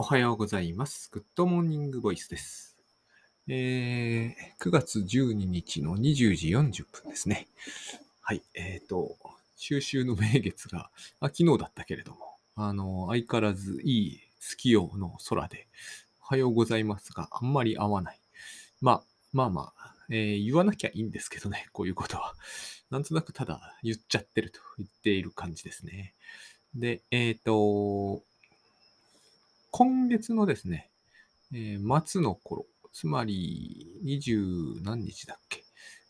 おはようございます。 Good Morning Voice です。えー、9月12日の20時40分ですね。はい。えっ、と、中秋の名月が、あ、昨日だったけれども、あの、相変わらずいい月夜の空で、おはようございますが、あんまり合わない。まあ、まあまあ、えー言わなきゃいいんですけどね、こういうことは。なんとなくただ言っちゃってると言っている感じですね。で、えっ、と、今月のですね、えー末の頃、つまり20何日だっけ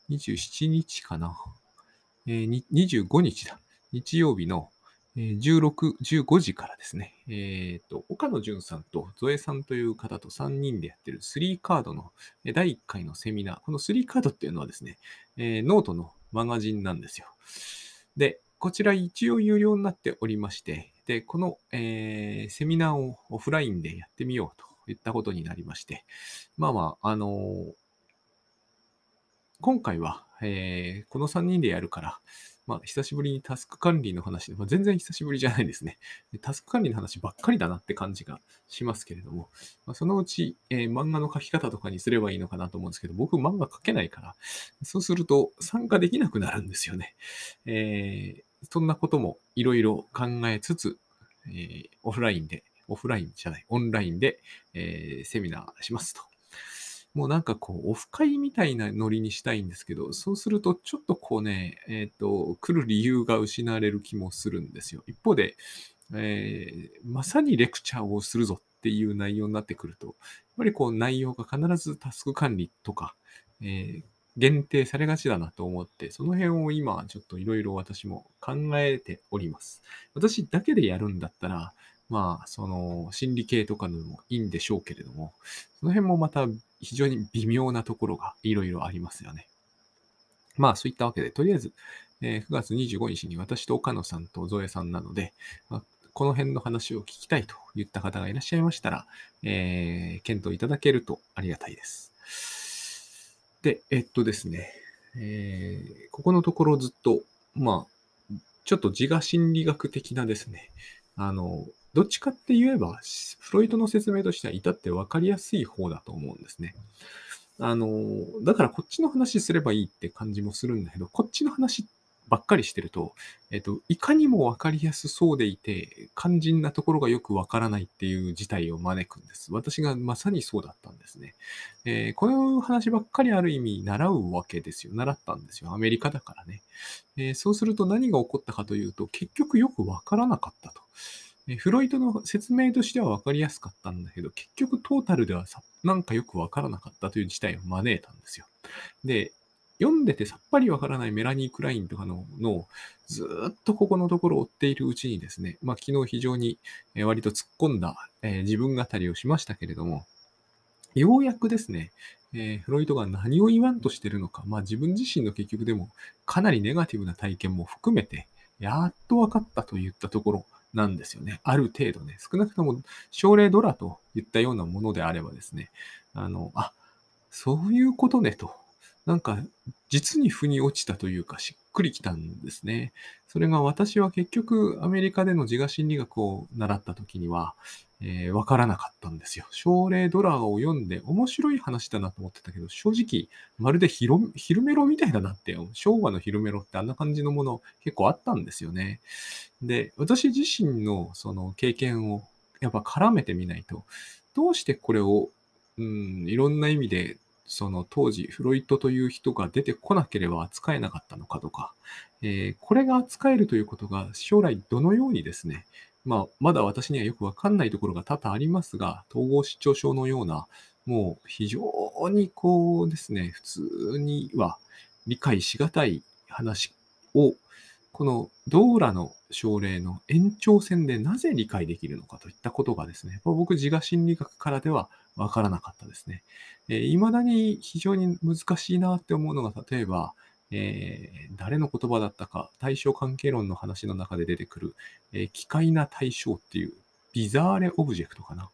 ?27 日かな、えーに ?25 日だ。日曜日の、えー16、15時からですね、えっ、と、岡野淳さんとゾエさんという方と3人でやってる3カードの第1回のセミナー。この3カードっていうのはですね、えーノートのマガジンなんですよ。で、こちら一応有料になっておりまして、で、この、えーセミナーをオフラインでやってみようといったことになりまして、まあまあ、あのー今回は、えーこの3人でやるから、まあ、久しぶりにタスク管理の話で、まあ、全然久しぶりじゃないですね。タスク管理の話ばっかりだなって感じがしますけれども、まあ、そのうち、えー漫画の書き方とかにすればいいのかなと思うんですけど、僕漫画書けないから、そうすると参加できなくなるんですよね。えーそんなこともいろいろ考えつつ、えーオフラインで、オフラインじゃない、オンラインで、えーセミナーしますと。もうなんかこう、オフ会みたいなノリにしたいんですけど、そうするとちょっとこうね、えっ、と、来る理由が失われる気もするんですよ。一方で、えーまさにレクチャーをするぞっていう内容になってくると、やっぱりこう内容が必ずタスク管理とか、えー限定されがちだなと思って、その辺を今ちょっといろいろ私も考えております。私だけでやるんだったら、まあ、その心理系とかのもいいんでしょうけれども、その辺もまた非常に微妙なところがいろいろありますよね。まあ、そういったわけで、とりあえず、え9月25日に私と岡野さんとゾエさんなので、まこの辺の話を聞きたいといった方がいらっしゃいましたら、えー検討いただけるとありがたいです。で、えっとですね、えーここのところずっと、まあ、ちょっと自我心理学的なですね、あの、どっちかって言えば、フロイトの説明としては至って分かりやすい方だと思うんですね。あの、だからこっちの話すればいいって感じもするんだけど、こっちの話っばっかりしてると、えっと、いかにも分かりやすそうでいて、肝心なところがよく分からないっていう事態を招くんです。私がまさにそうだったんですね。えーこの話ばっかりある意味習うわけですよ。習ったんですよ。アメリカだからね。えーそうすると何が起こったかというと、結局よく分からなかったと。えーフロイトの説明としては分かりやすかったんだけど、結局トータルではさなんかよく分からなかったという事態を招いたんですよ。で、読んでてさっぱりわからないメラニー・クラインとかののをずっとここのところ追っているうちにですね、まあ昨日非常に割と突っ込んだ、えー自分語りをしましたけれども、ようやくですね、えーフロイトが何を言わんとしてるのか、まあ自分自身の結局でもかなりネガティブな体験も含めて、やっと分かったといったところなんですよね。ある程度ね、少なくとも症例ドラといったようなものであればですね、あの、あ、そういうことねと。なんか、実に腑に落ちたというか、しっくりきたんですね。それが私は結局、アメリカでの自我心理学を習った時には、えーわからなかったんですよ。症例ドラを読んで面白い話だなと思ってたけど、正直、まるでヒロヒルメロみたいだなって、昭和のヒルメロってあんな感じのもの結構あったんですよね。で、私自身のその経験をやっぱ絡めてみないと、どうしてこれを、うん、いろんな意味でその当時フロイトという人が出てこなければ扱えなかったのかとか、えーこれが扱えるということが将来どのようにですね、まあ、まだ私にはよくわかんないところが多々ありますが、統合失調症のような、もう非常にこうですね、普通には理解しがたい話を、このドーラの症例の延長線でなぜ理解できるのかといったことがですね、僕自我心理学からではわからなかったですね。えー未だに非常に難しいなって思うのが、例えば、えー誰の言葉だったか、対象関係論の話の中で出てくる、えー奇怪な対象っていう、ビザーレオブジェクトかな。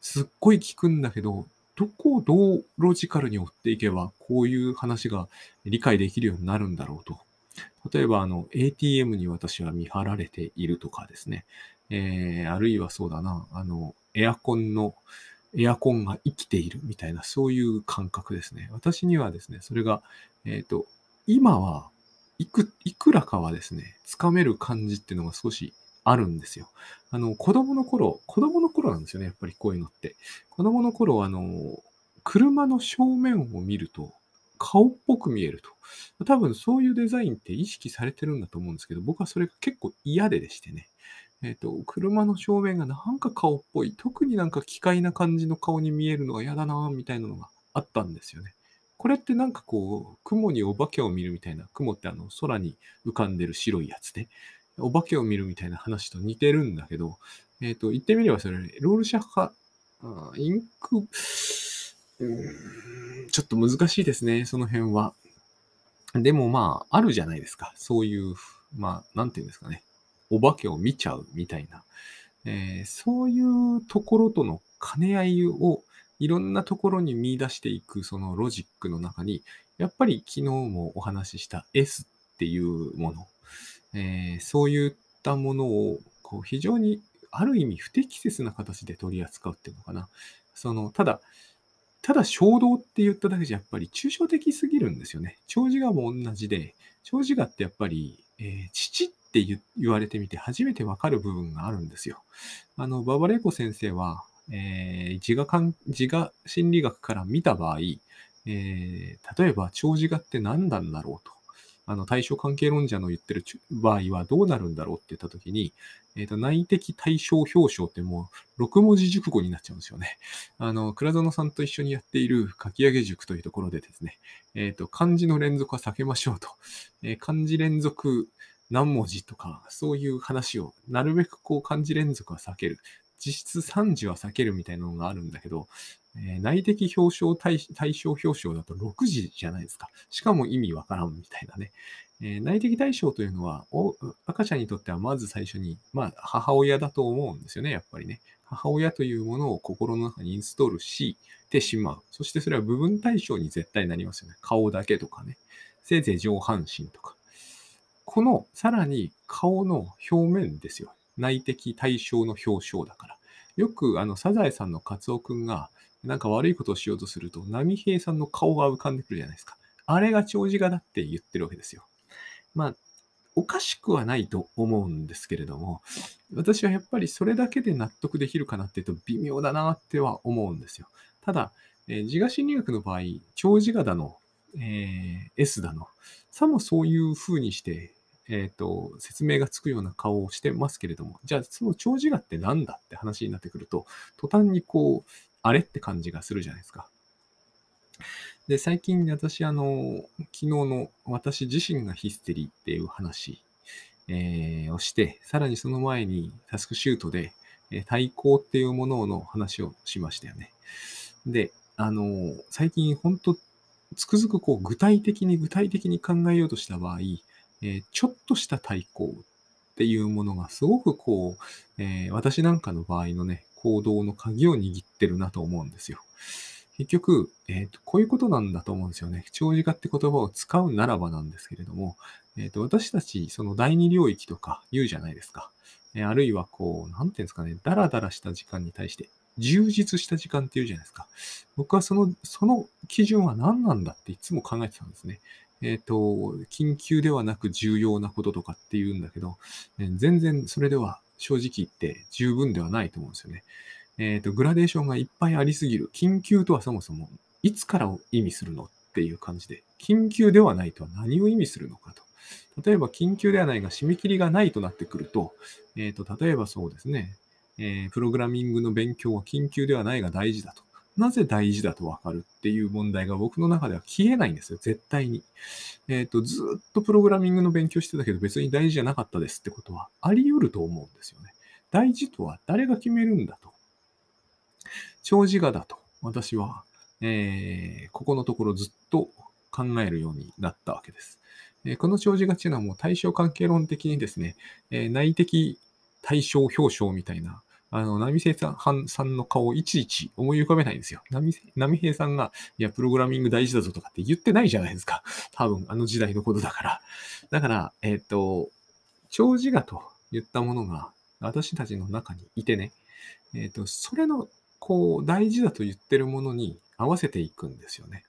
すっごい聞くんだけど、どこをどうロジカルに追っていけば、こういう話が理解できるようになるんだろうと。例えば、あの、ATM に私は見張られているとかですね。えー、あるいはそうだな、あの、エアコンの、エアコンが生きているみたいな、そういう感覚ですね。私にはですね、それが、えっ、ー、と、今はいく、いくらかはですね、つかめる感じっていうのが少しあるんですよ。あの、子供の頃、子供の頃なんですよね、やっぱりこういうのって。子供の頃、あの、車の正面を見ると、顔っぽく見えると。多分そういうデザインって意識されてるんだと思うんですけど、僕はそれが結構嫌ででしてね。えっ、ー、と、車の正面がなんか顔っぽい、特になんか奇怪な感じの顔に見えるのが嫌だなみたいなのがあったんですよね。これってなんかこう、雲にお化けを見るみたいな、雲ってあの空に浮かんでる白いやつで、お化けを見るみたいな話と似てるんだけど、えっ、ー、と、言ってみればそれ、ロールシャッハ、あインク、ちょっと難しいですね、その辺は。でもまあ、あるじゃないですか。そういう、まあ、なんていうんですかね。お化けを見ちゃうみたいな。えー、そういうところとの兼ね合いをいろんなところに見出していくそのロジックの中に、やっぱり昨日もお話しした S っていうもの、えー、そういったものをこう非常にある意味不適切な形で取り扱うっていうのかな。その、ただ、ただ衝動って言っただけじゃやっぱり抽象的すぎるんですよね。長寿画も同じで、長寿画ってやっぱり、えー、父って言われてみて初めてわかる部分があるんですよ。あの、ババレコ先生は、えー、自我自我心理学から見た場合、えー、例えば長自我って何なんだろうと。あの、対象関係論者の言ってる場合はどうなるんだろうって言ったときに、えっ、ー、と、内的対象表彰ってもう6文字熟語になっちゃうんですよね。あの、倉園さんと一緒にやっている書き上げ塾というところでですね、えっ、ー、と、漢字の連続は避けましょうと。えー、漢字連続何文字とか、そういう話を、なるべくこう漢字連続は避ける。実質3字は避けるみたいなのがあるんだけど、え、内的表彰対象表彰だと6字じゃないですか。しかも意味わからんみたいなね。えー、内的対象というのはお、赤ちゃんにとってはまず最初に、まあ、母親だと思うんですよね、やっぱりね。母親というものを心の中にインストールしてしまう。そしてそれは部分対象に絶対なりますよね。顔だけとかね。せいぜい上半身とか。この、さらに顔の表面ですよ。内的対象の表彰だから。よく、あの、サザエさんのカツオくんが、なんか悪いことをしようとすると、波平さんの顔が浮かんでくるじゃないですか。あれが長寿画だって言ってるわけですよ。まあ、おかしくはないと思うんですけれども、私はやっぱりそれだけで納得できるかなっていうと微妙だなっては思うんですよ。ただ、えー、自我心理学の場合、長寿画だの、えー、S だの、さもそういう風にして、えっ、ー、と、説明がつくような顔をしてますけれども、じゃあその長寿画って何だって話になってくると、途端にこう、あれって感じがするじゃないですか。で、最近私、あの、昨日の私自身がヒステリーっていう話、えー、をして、さらにその前にタスクシュートで、えー、対抗っていうものの話をしましたよね。で、あの、最近本当つくづくこう具体的に具体的に考えようとした場合、えー、ちょっとした対抗っていうものがすごくこう、えー、私なんかの場合のね、行動の鍵を握ってるなと思うんですよ。結局、えっ、ー、と、こういうことなんだと思うんですよね。長寿化って言葉を使うならばなんですけれども、えっ、ー、と、私たち、その第二領域とか言うじゃないですか。えー、あるいはこう、なんていうんですかね、ダラダラした時間に対して、充実した時間って言うじゃないですか。僕はその、その基準は何なんだっていつも考えてたんですね。えっ、ー、と、緊急ではなく重要なこととかって言うんだけど、え全然それでは正直言って十分ではないと思うんですよね。えっ、ー、と、グラデーションがいっぱいありすぎる。緊急とはそもそもいつからを意味するのっていう感じで、緊急ではないとは何を意味するのかと。例えば、緊急ではないが締め切りがないとなってくると、えっ、と、例えばそうですね、えー、プログラミングの勉強は緊急ではないが大事だと。なぜ大事だとわかるっていう問題が僕の中では消えないんですよ、絶対に。えっ、ー、と、ずっとプログラミングの勉強してたけど別に大事じゃなかったですってことはあり得ると思うんですよね。大事とは誰が決めるんだと。長寿画だと私は、えー、ここのところずっと考えるようになったわけです。えー、この長寿画っていうのはもう対象関係論的にですね、え、内的対象表彰みたいなあの、波平さんさんの顔をいちいち思い浮かべないんですよ。波波平さんが、いや、プログラミング大事だぞとかって言ってないじゃないですか。多分、あの時代のことだから。だから、えっ、ー、と、長寿画と言ったものが、私たちの中にいてね、えっ、と、それの、こう、大事だと言ってるものに合わせていくんですよね。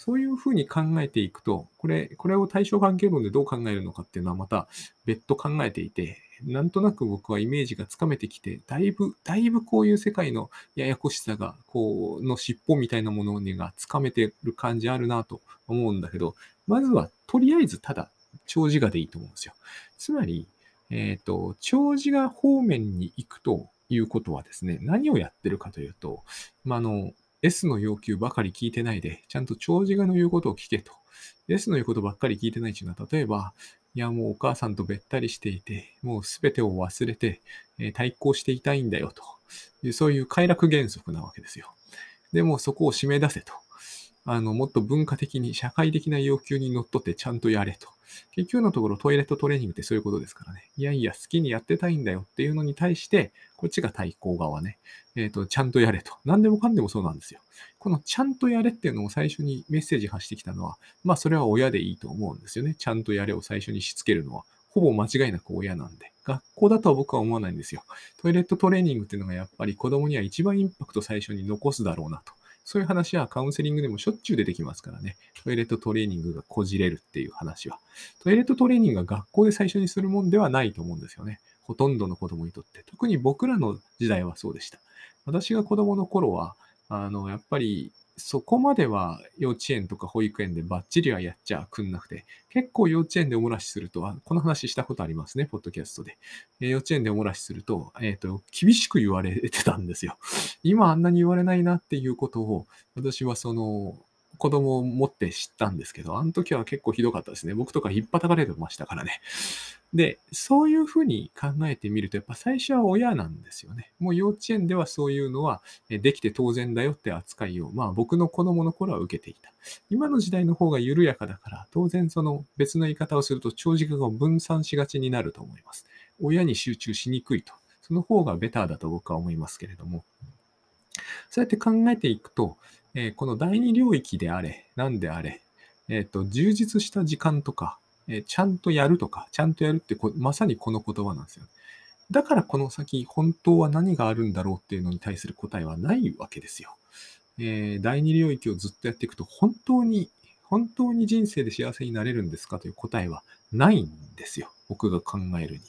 そういうふうに考えていくと、これ、これを対象関係論でどう考えるのかっていうのはまた別途考えていて、なんとなく僕はイメージがつかめてきて、だいぶ、だいぶこういう世界のややこしさが、こう、の尻尾みたいなものにがつかめてる感じあるなと思うんだけど、まずはとりあえずただ長寿画でいいと思うんですよ。つまり、えっ、ー、と、長寿画方面に行くということはですね、何をやってるかというと、ま、あの、S の要求ばかり聞いてないで、ちゃんと長寿画の言うことを聞けと。S の言うことばっかり聞いてないっていうのは、例えば、いや、もうお母さんとべったりしていて、もうすべてを忘れて、えー、対抗していたいんだよという、そういう快楽原則なわけですよ。でもそこを締め出せと。あの、もっと文化的に、社会的な要求にのっとってちゃんとやれと。結局のところトイレットトレーニングってそういうことですからね。いやいや、好きにやってたいんだよっていうのに対して、こっちが対抗側ね。えっ、ー、と、ちゃんとやれと。何でもかんでもそうなんですよ。このちゃんとやれっていうのを最初にメッセージ発してきたのは、まあそれは親でいいと思うんですよね。ちゃんとやれを最初にしつけるのは。ほぼ間違いなく親なんで。学校だとは僕は思わないんですよ。トイレットトレーニングっていうのがやっぱり子供には一番インパクト最初に残すだろうなと。そういう話はカウンセリングでもしょっちゅう出てきますからね。トイレットトレーニングがこじれるっていう話は。トイレットトレーニングが学校で最初にするもんではないと思うんですよね。ほとんどの子供にとって。特に僕らの時代はそうでした。私が子供の頃は、あの、やっぱりそこまでは幼稚園とか保育園でバッチリはやっちゃくんなくて、結構幼稚園でおもらしすると、この話したことありますね、ポッドキャストで。え幼稚園でおもらしすると、えっ、ー、と、厳しく言われてたんですよ。今あんなに言われないなっていうことを、私はその、子供を持って知ったんですけど、あの時は結構ひどかったですね。僕とか引っ叩かれてましたからね。で、そういうふうに考えてみると、やっぱ最初は親なんですよね。もう幼稚園ではそういうのはできて当然だよって扱いを、まあ僕の子供の頃は受けていた。今の時代の方が緩やかだから、当然その別の言い方をすると長時間が分散しがちになると思います。親に集中しにくいと。その方がベターだと僕は思いますけれども。そうやって考えていくと、えー、この第二領域であれ、何であれ、えっ、ー、と、充実した時間とか、えー、ちゃんとやるとか、ちゃんとやるってまさにこの言葉なんですよ。だからこの先、本当は何があるんだろうっていうのに対する答えはないわけですよ。えー、第二領域をずっとやっていくと、本当に、本当に人生で幸せになれるんですかという答えはないんですよ。僕が考えるに。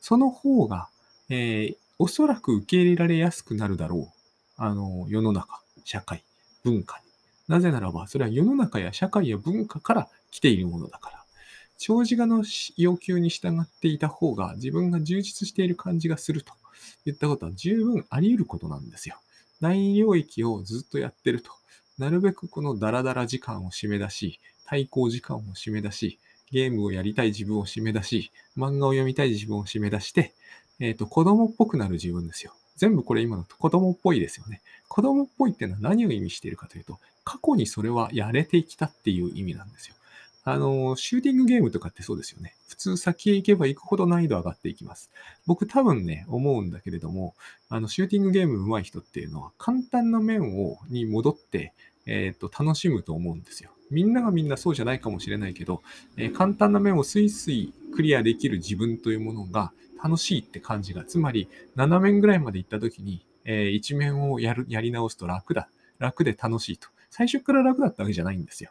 その方が、えー、おそらく受け入れられやすくなるだろう。あの、世の中、社会。文化に。なぜならば、それは世の中や社会や文化から来ているものだから。長寿画の要求に従っていた方が自分が充実している感じがすると言ったことは十分あり得ることなんですよ。第二領域をずっとやってると。なるべくこのダラダラ時間を締め出し、対抗時間を締め出し、ゲームをやりたい自分を締め出し、漫画を読みたい自分を締め出して、えっ、ー、と、子供っぽくなる自分ですよ。全部これ今の子供っぽいですよね。子供っぽいっていうのは何を意味しているかというと、過去にそれはやれてきたっていう意味なんですよ。あの、シューティングゲームとかってそうですよね。普通先へ行けば行くほど難易度上がっていきます。僕多分ね、思うんだけれども、あの、シューティングゲーム上手い人っていうのは簡単な面を、に戻って、えっ、ー、と、楽しむと思うんですよ。みんながみんなそうじゃないかもしれないけど、えー、簡単な面をスイスイクリアできる自分というものが楽しいって感じが、つまり7面ぐらいまで行った時に、えー、1面をやる、やり直すと楽だ。楽で楽しいと。最初から楽だったわけじゃないんですよ。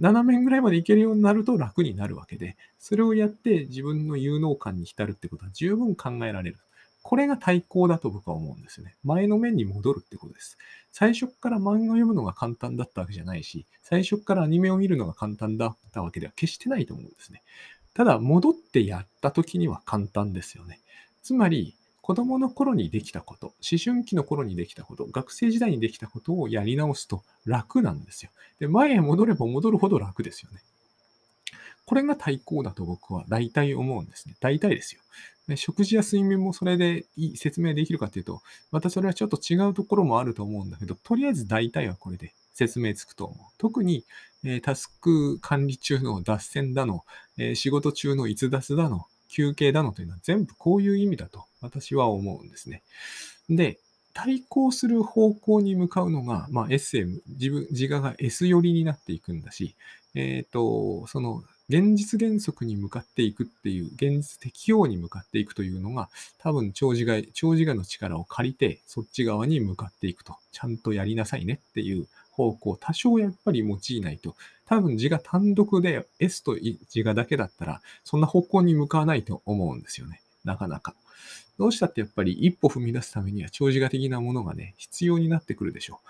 7面ぐらいまでいけるようになると楽になるわけで、それをやって自分の有能感に浸るってことは十分考えられる。これが対抗だと僕は思うんですよね。前の面に戻るってことです。最初から漫画を読むのが簡単だったわけじゃないし、最初からアニメを見るのが簡単だったわけでは決してないと思うんですね。ただ、戻ってやった時には簡単ですよね。つまり、子供の頃にできたこと、思春期の頃にできたこと、学生時代にできたことをやり直すと楽なんですよ。で、前へ戻れば戻るほど楽ですよね。これが対抗だと僕は大体思うんですね。大体ですよ。で食事や睡眠もそれでいい説明できるかというと、またそれはちょっと違うところもあると思うんだけど、とりあえず大体はこれで説明つくと思う。特に、えー、タスク管理中の脱線だの、えー、仕事中の逸脱だの、休憩だのというのは全部こういう意味だと私は思うんですね。で、対抗する方向に向かうのが、まあ、SM、自分、自我が S 寄りになっていくんだし、えっ、ー、と、その現実原則に向かっていくっていう、現実適用に向かっていくというのが、多分長寿が、長寿がの力を借りて、そっち側に向かっていくと、ちゃんとやりなさいねっていう方向、多少やっぱり用いないと、多分字が単独で S と字がだけだったら、そんな方向に向かわないと思うんですよね。なかなか。どうしたってやっぱり一歩踏み出すためには長寿画的なものがね、必要になってくるでしょ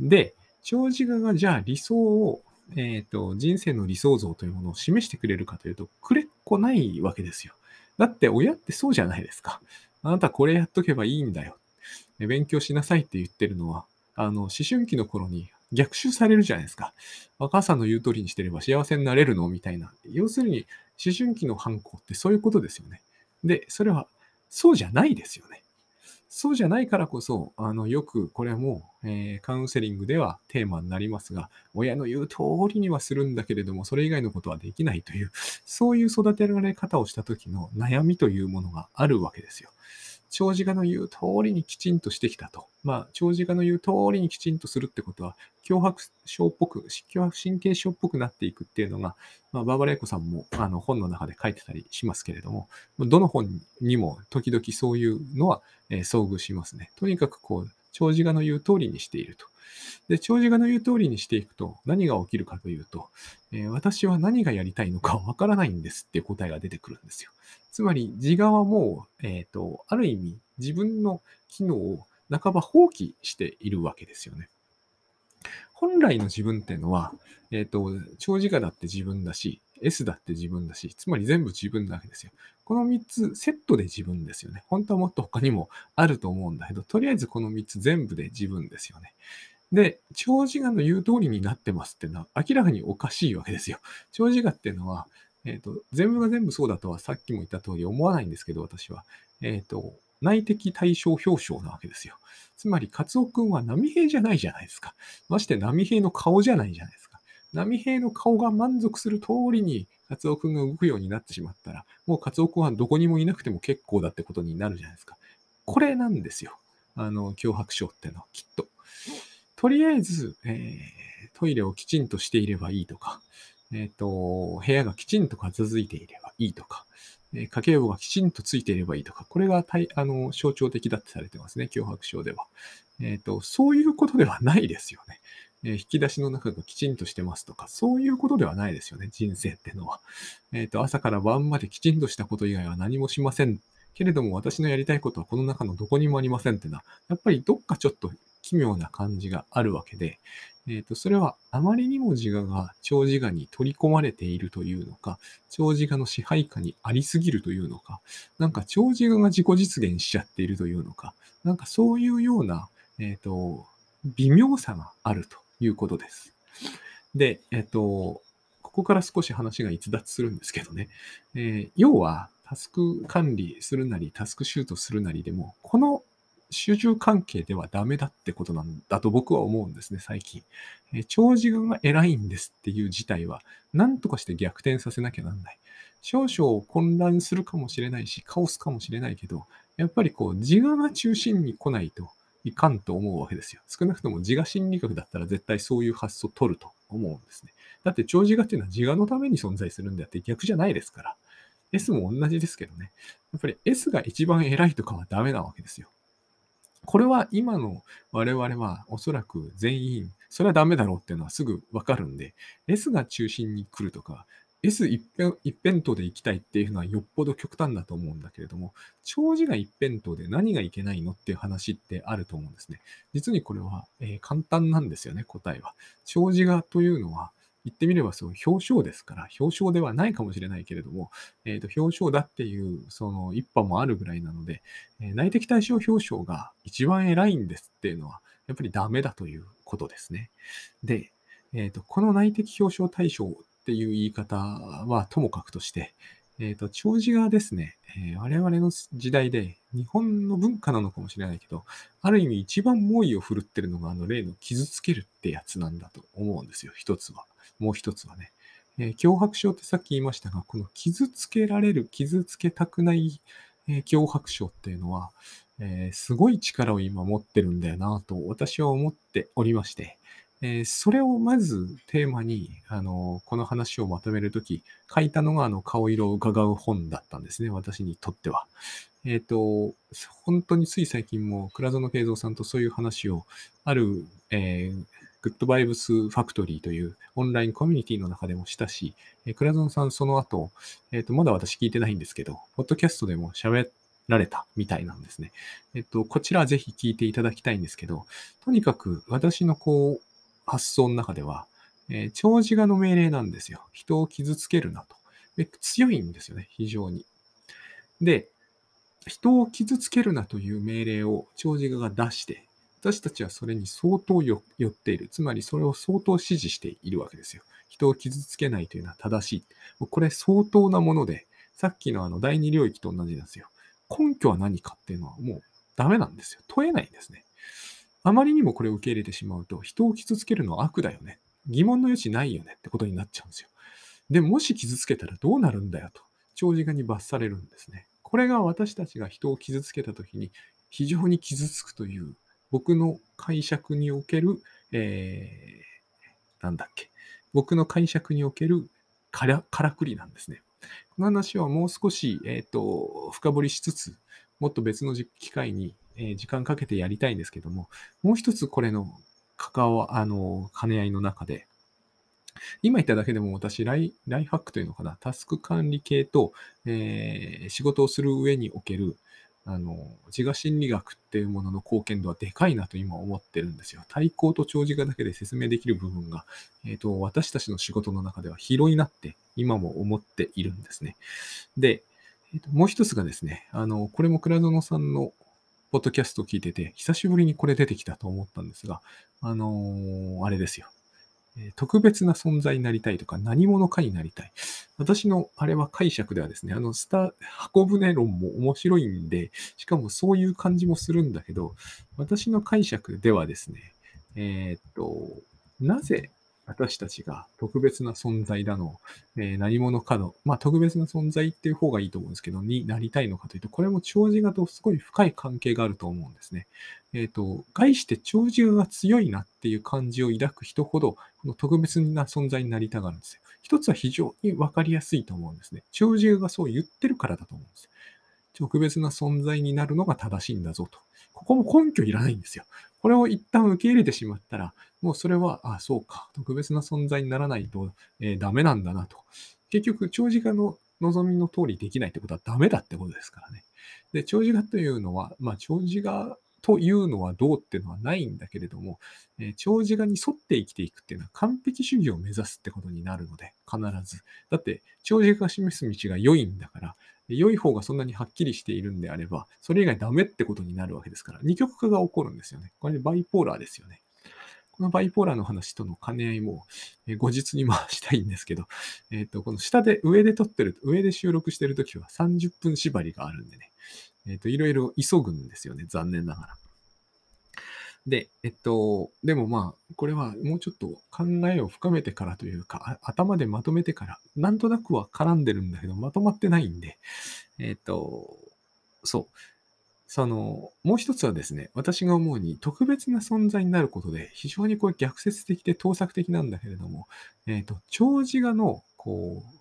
う。で、長寿画がじゃあ理想をえっ、ー、と、人生の理想像というものを示してくれるかというと、くれっこないわけですよ。だって親ってそうじゃないですか。あなたこれやっとけばいいんだよ。勉強しなさいって言ってるのは、あの、思春期の頃に逆襲されるじゃないですか。お母さんの言う通りにしてれば幸せになれるのみたいな。要するに、思春期の反抗ってそういうことですよね。で、それは、そうじゃないですよね。そうじゃないからこそ、あの、よくこれも、えー、カウンセリングではテーマになりますが、親の言う通りにはするんだけれども、それ以外のことはできないという、そういう育てられ方をした時の悩みというものがあるわけですよ。長寿画の言う通りにきちんとしてきたと。まあ、長寿画の言う通りにきちんとするってことは、脅迫症っぽく、脅迫神経症っぽくなっていくっていうのが、まあ、バーバレーコさんもあの本の中で書いてたりしますけれども、どの本にも時々そういうのは、えー、遭遇しますね。とにかくこう、長寿画の言う通りにしていると。で、長寿画の言う通りにしていくと何が起きるかというと、えー、私は何がやりたいのかわからないんですっていう答えが出てくるんですよ。つまり自我はもう、えっ、ー、と、ある意味自分の機能を半ば放棄しているわけですよね。本来の自分っていうのは、えっ、ー、と、長寿画だって自分だし、S だって自分だし、つまり全部自分なわけですよ。この3つセットで自分ですよね。本当はもっと他にもあると思うんだけど、とりあえずこの3つ全部で自分ですよね。で、長寿画の言う通りになってますっていうのは明らかにおかしいわけですよ。長寿画っていうのは、えっ、ー、と、全部が全部そうだとはさっきも言った通り思わないんですけど、私は。えっ、ー、と、内的対象表彰なわけですよ。つまり、カツオ君は波平じゃないじゃないですか。まして波平の顔じゃないじゃないですか。波平の顔が満足する通りに、カツオ君が動くようになってしまったら、もうカツオ君はどこにもいなくても結構だってことになるじゃないですか。これなんですよ。あの、脅迫症ってのは、きっと。とりあえず、えー、トイレをきちんとしていればいいとか、えっ、ー、と、部屋がきちんと片付いていればいいとか、えー、家計簿がきちんとついていればいいとか、これがたいあの象徴的だってされてますね、脅迫症では。えっ、ー、と、そういうことではないですよね。えー、引き出しの中がきちんとしてますとか、そういうことではないですよね、人生ってのは。えっ、と、朝から晩まできちんとしたこと以外は何もしません。けれども私のやりたいことはこの中のどこにもありませんってのは、やっぱりどっかちょっと奇妙な感じがあるわけで、えっ、ー、と、それはあまりにも自我が長自我に取り込まれているというのか、長自我の支配下にありすぎるというのか、なんか長自我が自己実現しちゃっているというのか、なんかそういうような、えっ、ー、と、微妙さがあるということです。で、えっ、ー、と、ここから少し話が逸脱するんですけどね、えー、要は、タスク管理するなり、タスクシュートするなりでも、この主従関係ではダメだってことなんだと僕は思うんですね、最近。え長寿が偉いんですっていう事態は、何とかして逆転させなきゃなんない。少々混乱するかもしれないし、カオスかもしれないけど、やっぱりこう、自我が中心に来ないといかんと思うわけですよ。少なくとも自我心理学だったら絶対そういう発想を取ると思うんですね。だって長寿我っていうのは自我のために存在するんであって逆じゃないですから。S も同じですけどね。やっぱり S が一番偉いとかはダメなわけですよ。これは今の我々はおそらく全員、それはダメだろうっていうのはすぐわかるんで、S が中心に来るとか、S 一辺一辺倒で行きたいっていうのはよっぽど極端だと思うんだけれども、長寿が一辺倒で何がいけないのっていう話ってあると思うんですね。実にこれは、えー、簡単なんですよね、答えは。長寿がというのは、言ってみればその表彰ですから、表彰ではないかもしれないけれども、えー、と表彰だっていうその一派もあるぐらいなので、えー、内的対象表彰が一番偉いんですっていうのは、やっぱりダメだということですね。で、えー、とこの内的表彰対象っていう言い方はともかくとして、えっ、ー、と、長寿がですね、えー、我々の時代で日本の文化なのかもしれないけど、ある意味一番猛威を振るってるのがあの例の傷つけるってやつなんだと思うんですよ、一つは。もう一つはね。えー、脅迫症ってさっき言いましたが、この傷つけられる、傷つけたくない、え、脅迫症っていうのは、え、すごい力を今持ってるんだよなと私は思っておりまして、えー、それをまずテーマに、あの、この話をまとめるとき、書いたのが、あの、顔色を伺う本だったんですね、私にとっては。えっ、ー、と、本当につい最近も、倉園慶三さんとそういう話を、ある、えー、グッドバイブスファクトリーというオンラインコミュニティの中でもしたし、えー、倉園さんその後、えっ、ー、と、まだ私聞いてないんですけど、ポッドキャストでも喋られたみたいなんですね。えっと、こちらはぜひ聞いていただきたいんですけど、とにかく私のこう、発想の中では、え、長寿画の命令なんですよ。人を傷つけるなと。で強いんですよね、非常に。で、人を傷つけるなという命令を長寿画が出して、私たちはそれに相当寄っている。つまりそれを相当支持しているわけですよ。人を傷つけないというのは正しい。これ相当なもので、さっきのあの第二領域と同じなんですよ。根拠は何かっていうのはもうダメなんですよ。問えないんですね。あまりにもこれを受け入れてしまうと、人を傷つけるのは悪だよね。疑問の余地ないよねってことになっちゃうんですよ。で、もし傷つけたらどうなるんだよと、長時間に罰されるんですね。これが私たちが人を傷つけたときに非常に傷つくという僕の解釈における、えー、なんだっけ。僕の解釈におけるからからくりなんですね。この話はもう少し、えっ、ー、と、深掘りしつつ、もっと別の機会に、え、時間かけてやりたいんですけども、もう一つこれの関わ、あの、兼ね合いの中で、今言っただけでも私ライ、ライフハックというのかな、タスク管理系と、えー、仕事をする上における、あの、自我心理学っていうものの貢献度はでかいなと今思ってるんですよ。対抗と長寿画だけで説明できる部分が、えっ、ー、と、私たちの仕事の中では広いなって今も思っているんですね。で、えー、ともう一つがですね、あの、これも倉園さんのポッドキャスト聞いてて、久しぶりにこれ出てきたと思ったんですが、あのー、あれですよ。特別な存在になりたいとか、何者かになりたい。私のあれは解釈ではですね、あの、スター、箱舟論も面白いんで、しかもそういう感じもするんだけど、私の解釈ではですね、えー、っと、なぜ私たちが特別な存在だの、えー、何者かの、まあ特別な存在っていう方がいいと思うんですけど、になりたいのかというと、これも長寿画とすごい深い関係があると思うんですね。えっ、ー、と、概して長寿画が強いなっていう感じを抱く人ほど、この特別な存在になりたがるんですよ。一つは非常にわかりやすいと思うんですね。長寿がそう言ってるからだと思うんです。特別な存在になるのが正しいんだぞと。ここも根拠いらないんですよ。これを一旦受け入れてしまったら、もうそれは、あ、そうか、特別な存在にならないと、えー、ダメなんだなと。結局、長寿画の望みの通りできないってことはダメだってことですからね。で、長寿画というのは、まあ、長寿画というのはどうっていうのはないんだけれども、えー、長寿画に沿って生きていくっていうのは完璧主義を目指すってことになるので、必ず。だって、長寿画が示す道が良いんだから、良い方がそんなにはっきりしているんであれば、それ以外ダメってことになるわけですから、二極化が起こるんですよね。これバイポーラーですよね。このバイポーラーの話との兼ね合いも、え後日に回したいんですけど、えっ、ー、と、この下で、上で撮ってる、上で収録してるときは30分縛りがあるんでね、えっ、ー、と、いろいろ急ぐんですよね、残念ながら。で、えっと、でもまあ、これはもうちょっと考えを深めてからというか、頭でまとめてから、なんとなくは絡んでるんだけど、まとまってないんで、えっと、そう。その、もう一つはですね、私が思うに特別な存在になることで、非常にこれ逆説的で盗作的なんだけれども、えっ、と、長寿画の、こう、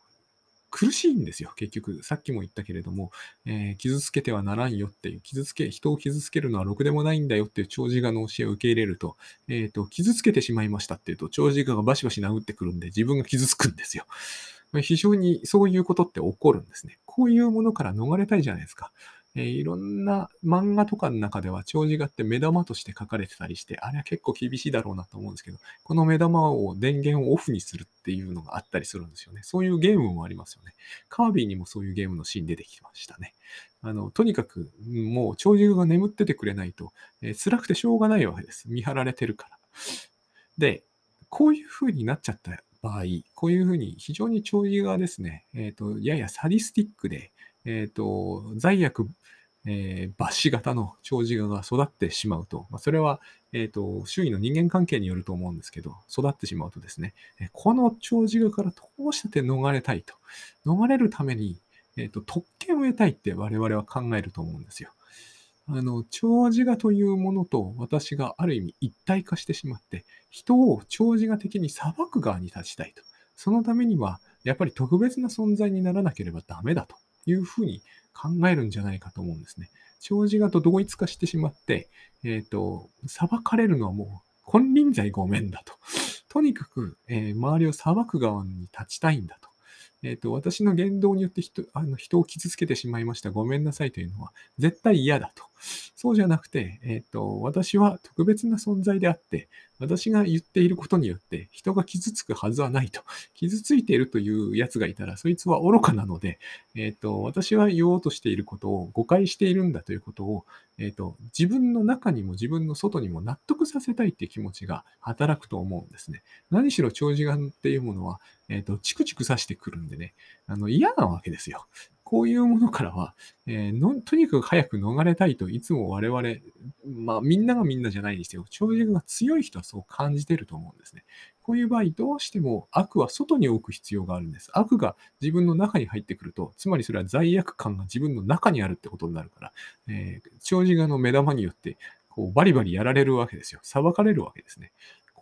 苦しいんですよ、結局。さっきも言ったけれども、えー、傷つけてはならんよっていう、傷つけ、人を傷つけるのはろくでもないんだよっていう長寿画の教えを受け入れると、えっ、ー、と、傷つけてしまいましたっていうと、長寿画がバシバシ殴ってくるんで、自分が傷つくんですよ。非常にそういうことって起こるんですね。こういうものから逃れたいじゃないですか。えー、いろんな漫画とかの中では長寿画って目玉として書かれてたりして、あれは結構厳しいだろうなと思うんですけど、この目玉を電源をオフにするっていうのがあったりするんですよね。そういうゲームもありますよね。カービィにもそういうゲームのシーン出てきましたね。あの、とにかくもう長寿画が眠っててくれないと、えー、辛くてしょうがないわけです。見張られてるから。で、こういう風になっちゃった場合、こういうふうに非常に長寿がですね、えっ、ー、と、ややサディスティックで、えっ、ー、と、罪悪、えー、抜歯型の長寿が育ってしまうと、まあ、それは、えっ、ー、と、周囲の人間関係によると思うんですけど、育ってしまうとですね、この長寿からどうして逃れたいと。逃れるために、えっ、と、特権を得たいって我々は考えると思うんですよ。あの、長自我というものと私がある意味一体化してしまって、人を長自我的に裁く側に立ちたいと。そのためには、やっぱり特別な存在にならなければダメだというふうに考えるんじゃないかと思うんですね。長寿がと同一化してしまって、えっ、ー、と、裁かれるのはもう金輪際ごめんだと。とにかく、えー、周りを裁く側に立ちたいんだと。えっ、ー、と、私の言動によって人あの人を傷つけてしまいました。ごめんなさいというのは絶対嫌だと。そうじゃなくて、えっ、ー、と、私は特別な存在であって、私が言っていることによって人が傷つくはずはないと。傷ついているという奴がいたら、そいつは愚かなので、えっ、ー、と、私は言おうとしていることを誤解しているんだということを、えっ、と、自分の中にも自分の外にも納得させたいっていう気持ちが働くと思うんですね。何しろ長時間っていうものは、えっ、と、チクチク刺してくるんでね、あの、嫌なわけですよ。こういうものからは、えー、のとにかく早く逃れたいといつも我々、まあみんながみんなじゃないにしても、長寿が強い人はそう感じてると思うんですね。こういう場合、どうしても悪は外に置く必要があるんです。悪が自分の中に入ってくると、つまりそれは罪悪感が自分の中にあるってことになるから、えー、長寿がの目玉によって、こうバリバリやられるわけですよ。裁かれるわけですね。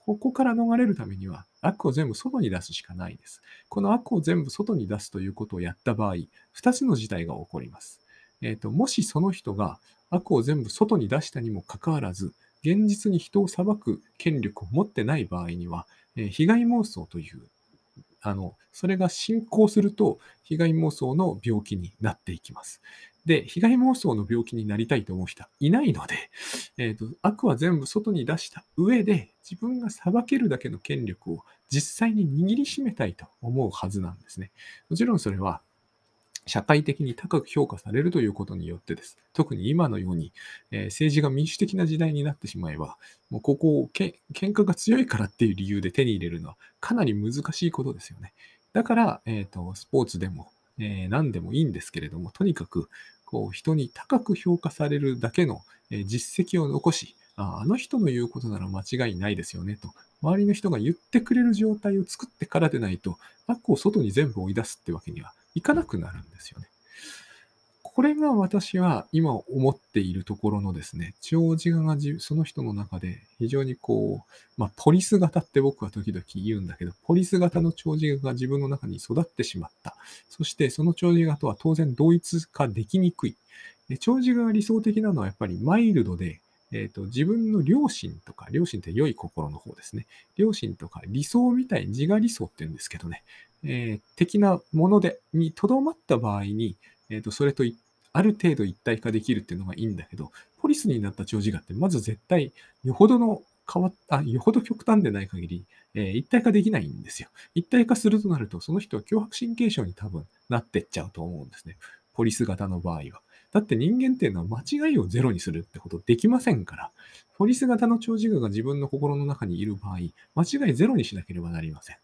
ここから逃れるためには、悪を全部外に出すしかないです。この悪を全部外に出すということをやった場合、2つの事態が起こります。えーと、もしその人が悪を全部外に出したにもかかわらず、現実に人を裁く権力を持ってない場合には、えー、被害妄想という、あの、それが進行すると、被害妄想の病気になっていきます。で、被害妄想の病気になりたいと思う人はいないので、えーと、悪は全部外に出した上で、自分が裁けるだけの権力を実際に握りしめたいと思うはずなんですね。もちろんそれは、社会的に高く評価されるということによってです。特に今のように、えー、政治が民主的な時代になってしまえば、もうここをけ喧嘩が強いからっていう理由で手に入れるのはかなり難しいことですよね。だから、えーと、スポーツでも、えー、何でもいいんですけれども、とにかくこう人に高く評価されるだけの実績を残し、あの人の言うことなら間違いないですよねと、周りの人が言ってくれる状態を作ってからでないと、悪を外に全部追い出すってわけにはいかなくなるんですよね。これが私は今思っているところのですね、長寿がその人の中で非常にこう、まあ、ポリス型って僕は時々言うんだけど、ポリス型の長寿が自分の中に育ってしまった。そしてその長寿型は当然同一化できにくい。長寿が理想的なのはやっぱりマイルドで、えーと、自分の良心とか、良心って良い心の方ですね。良心とか理想みたい、自我理想って言うんですけどね、えー、的なもので、にとどまった場合に、えーと、それとある程度一体化できるっていうのがいいんだけど、ポリスになった長寿がって、まず絶対、よほどの変わった、よほど極端でない限り、えー、一体化できないんですよ。一体化するとなると、その人は脅迫神経症に多分なってっちゃうと思うんですね。ポリス型の場合は。だって人間っていうのは間違いをゼロにするってことできませんから。ポリス型の長寿が自分の心の中にいる場合、間違いゼロにしなければなりません。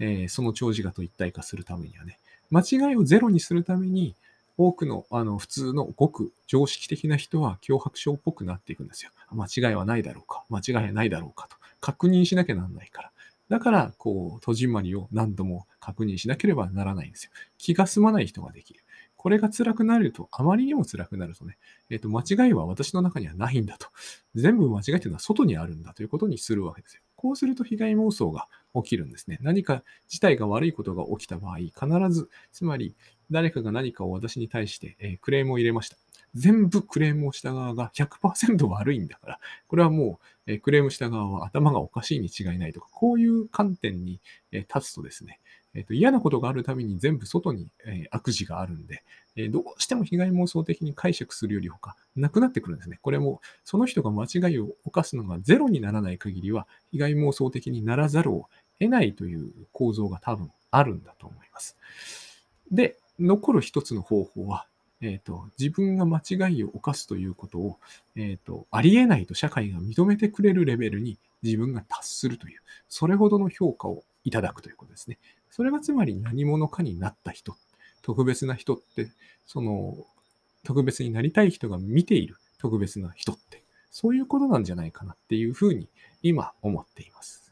えー、その長寿がと一体化するためにはね。間違いをゼロにするために、多くの、あの、普通のごく常識的な人は脅迫症っぽくなっていくんですよ。間違いはないだろうか、間違いはないだろうかと。確認しなきゃなんないから。だから、こう、戸締まりを何度も確認しなければならないんですよ。気が済まない人ができる。これが辛くなると、あまりにも辛くなるとね、えっ、ー、と、間違いは私の中にはないんだと。全部間違いというのは外にあるんだということにするわけですよ。こうすると被害妄想が起きるんですね。何か事態が悪いことが起きた場合、必ず、つまり誰かが何かを私に対して、え、クレームを入れました。全部クレームをした側が100%悪いんだから、これはもう、え、クレームした側は頭がおかしいに違いないとか、こういう観点に、え、立つとですね、えーと、嫌なことがあるたびに全部外に、え、悪事があるんで、え、どうしても被害妄想的に解釈するよりほかなくなってくるんですね。これもその人が間違いを犯すのがゼロにならない限りは被害妄想的にならざるを得ないという構造が多分あるんだと思います。で、残る一つの方法は、えっ、ー、と、自分が間違いを犯すということを、えっ、ー、と、ありえないと社会が認めてくれるレベルに自分が達するという、それほどの評価をいただくということですね。それがつまり何者かになった人、特別な人って、その、特別になりたい人が見ている特別な人って、そういうことなんじゃないかなっていうふうに今思っています。